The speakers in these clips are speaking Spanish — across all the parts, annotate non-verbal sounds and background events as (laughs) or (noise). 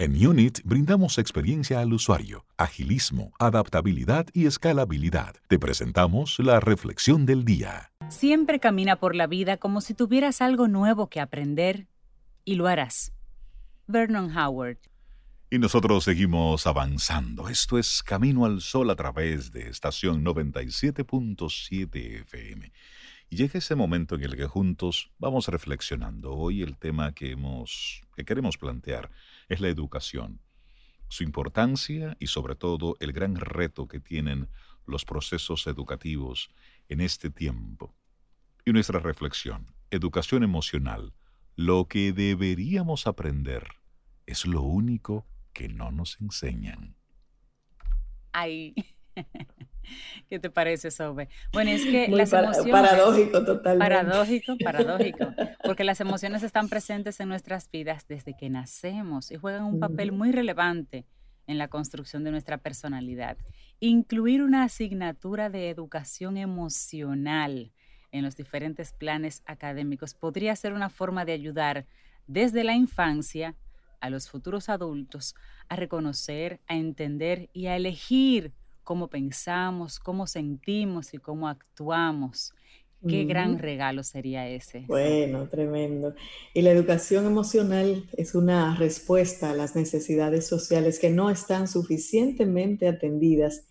En Unit brindamos experiencia al usuario, agilismo, adaptabilidad y escalabilidad. Te presentamos la reflexión del día. Siempre camina por la vida como si tuvieras algo nuevo que aprender y lo harás. Vernon Howard. Y nosotros seguimos avanzando. Esto es Camino al Sol a través de estación 97.7 FM. Y llega ese momento en el que juntos vamos reflexionando. Hoy el tema que hemos que queremos plantear es la educación, su importancia y sobre todo el gran reto que tienen los procesos educativos en este tiempo. Y nuestra reflexión, educación emocional, lo que deberíamos aprender es lo único que no nos enseñan. Ay. (laughs) ¿Qué te parece, Sobe? Bueno, es que las emociones... Paradójico totalmente. Paradójico, paradójico. (laughs) Porque las emociones están presentes en nuestras vidas desde que nacemos y juegan un papel muy relevante en la construcción de nuestra personalidad. Incluir una asignatura de educación emocional en los diferentes planes académicos podría ser una forma de ayudar desde la infancia a los futuros adultos a reconocer, a entender y a elegir cómo pensamos, cómo sentimos y cómo actuamos. Qué gran regalo sería ese. Bueno, tremendo. Y la educación emocional es una respuesta a las necesidades sociales que no están suficientemente atendidas,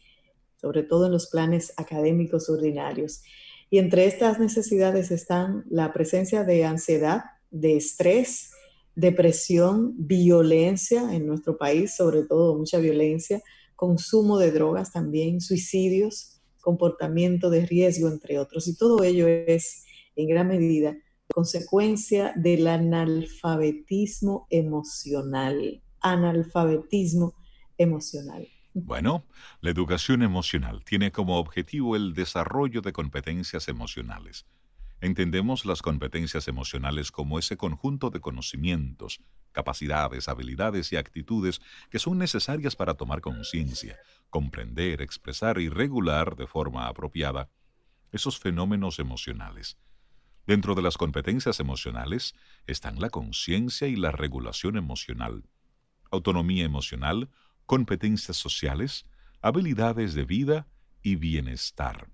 sobre todo en los planes académicos ordinarios. Y entre estas necesidades están la presencia de ansiedad, de estrés, depresión, violencia en nuestro país, sobre todo mucha violencia, consumo de drogas también, suicidios, comportamiento de riesgo, entre otros. Y todo ello es en gran medida consecuencia del analfabetismo emocional. Analfabetismo emocional. Bueno, la educación emocional tiene como objetivo el desarrollo de competencias emocionales Entendemos las competencias emocionales como ese conjunto de conocimientos, capacidades, habilidades y actitudes que son necesarias para tomar conciencia, comprender, expresar y regular de forma apropiada esos fenómenos emocionales. Dentro de las competencias emocionales están la conciencia y la regulación emocional, autonomía emocional, competencias sociales, habilidades de vida y bienestar.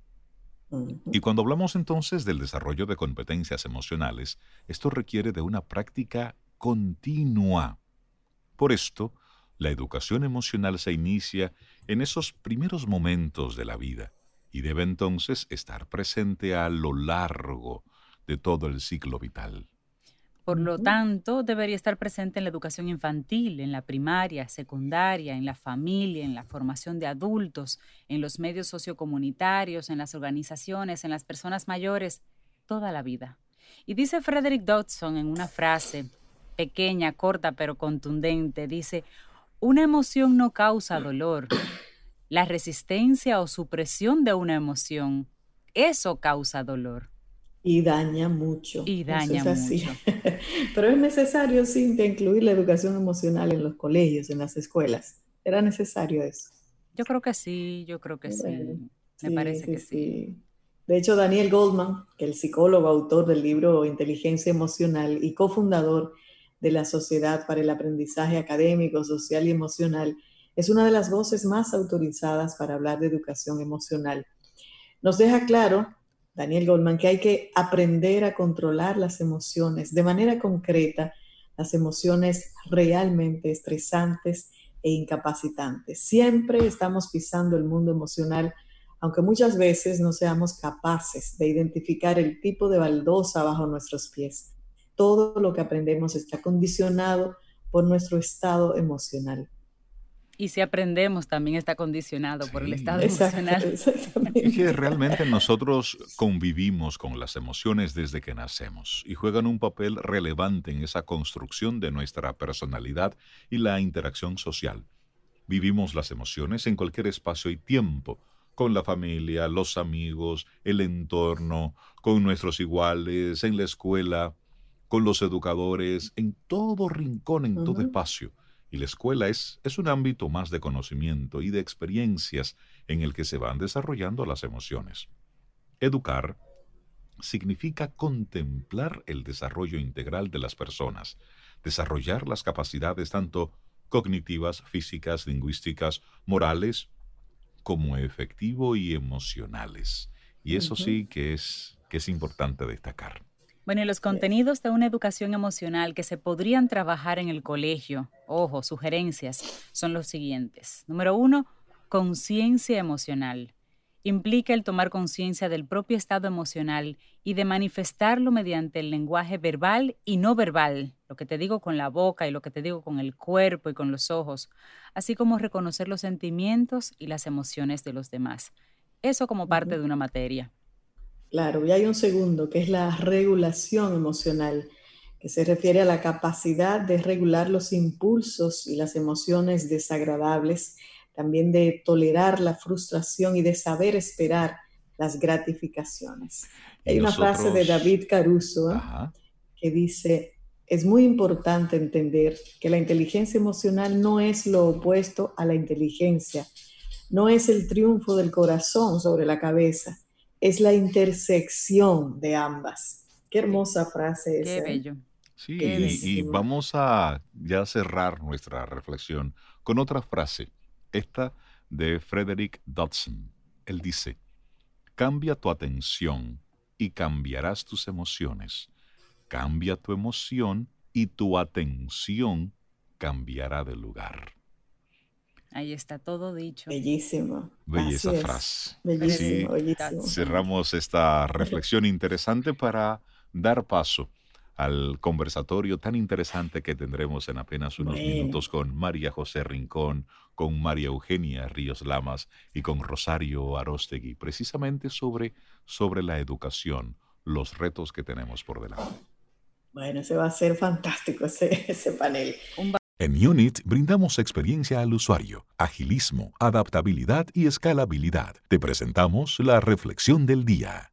Y cuando hablamos entonces del desarrollo de competencias emocionales, esto requiere de una práctica continua. Por esto, la educación emocional se inicia en esos primeros momentos de la vida y debe entonces estar presente a lo largo de todo el ciclo vital. Por lo tanto, debería estar presente en la educación infantil, en la primaria, secundaria, en la familia, en la formación de adultos, en los medios sociocomunitarios, en las organizaciones, en las personas mayores, toda la vida. Y dice Frederick Dodson en una frase pequeña, corta, pero contundente, dice, una emoción no causa dolor. La resistencia o supresión de una emoción, eso causa dolor. Y daña mucho. Y daña mucho. (laughs) Pero es necesario, sí, incluir la educación emocional en los colegios, en las escuelas. ¿Era necesario eso? Yo creo que sí, yo creo que sí. Me parece que sí. De hecho, Daniel Goldman, que el psicólogo, autor del libro Inteligencia Emocional y cofundador de la Sociedad para el Aprendizaje Académico, Social y Emocional, es una de las voces más autorizadas para hablar de educación emocional. Nos deja claro Daniel Goldman, que hay que aprender a controlar las emociones de manera concreta, las emociones realmente estresantes e incapacitantes. Siempre estamos pisando el mundo emocional, aunque muchas veces no seamos capaces de identificar el tipo de baldosa bajo nuestros pies. Todo lo que aprendemos está condicionado por nuestro estado emocional. Y si aprendemos, también está condicionado por el estado emocional. Es que realmente nosotros convivimos con las emociones desde que nacemos y juegan un papel relevante en esa construcción de nuestra personalidad y la interacción social. Vivimos las emociones en cualquier espacio y tiempo, con la familia, los amigos, el entorno, con nuestros iguales, en la escuela, con los educadores, en todo rincón, en todo espacio. Y la escuela es, es un ámbito más de conocimiento y de experiencias en el que se van desarrollando las emociones. Educar significa contemplar el desarrollo integral de las personas, desarrollar las capacidades tanto cognitivas, físicas, lingüísticas, morales, como efectivo y emocionales. Y eso sí que es, que es importante destacar. Bueno, y los contenidos de una educación emocional que se podrían trabajar en el colegio, ojo, sugerencias, son los siguientes. Número uno, conciencia emocional implica el tomar conciencia del propio estado emocional y de manifestarlo mediante el lenguaje verbal y no verbal, lo que te digo con la boca y lo que te digo con el cuerpo y con los ojos, así como reconocer los sentimientos y las emociones de los demás. Eso como parte de una materia. Claro, y hay un segundo, que es la regulación emocional, que se refiere a la capacidad de regular los impulsos y las emociones desagradables también de tolerar la frustración y de saber esperar las gratificaciones. Hay una frase de David Caruso ¿eh? que dice, es muy importante entender que la inteligencia emocional no es lo opuesto a la inteligencia, no es el triunfo del corazón sobre la cabeza, es la intersección de ambas. Qué hermosa frase esa. Qué ¿eh? bello. Sí, y vamos a ya cerrar nuestra reflexión con otra frase esta de Frederick Dodson. Él dice, cambia tu atención y cambiarás tus emociones. Cambia tu emoción y tu atención cambiará de lugar. Ahí está todo dicho. Bellísimo. Belleza frase. Bellísimo, bellísimo. Cerramos esta (laughs) reflexión interesante para dar paso al conversatorio tan interesante que tendremos en apenas unos minutos con María José Rincón, con María Eugenia Ríos Lamas y con Rosario Arostegui, precisamente sobre, sobre la educación, los retos que tenemos por delante. Bueno, ese va a ser fantástico ese, ese panel. En Unit brindamos experiencia al usuario, agilismo, adaptabilidad y escalabilidad. Te presentamos la reflexión del día.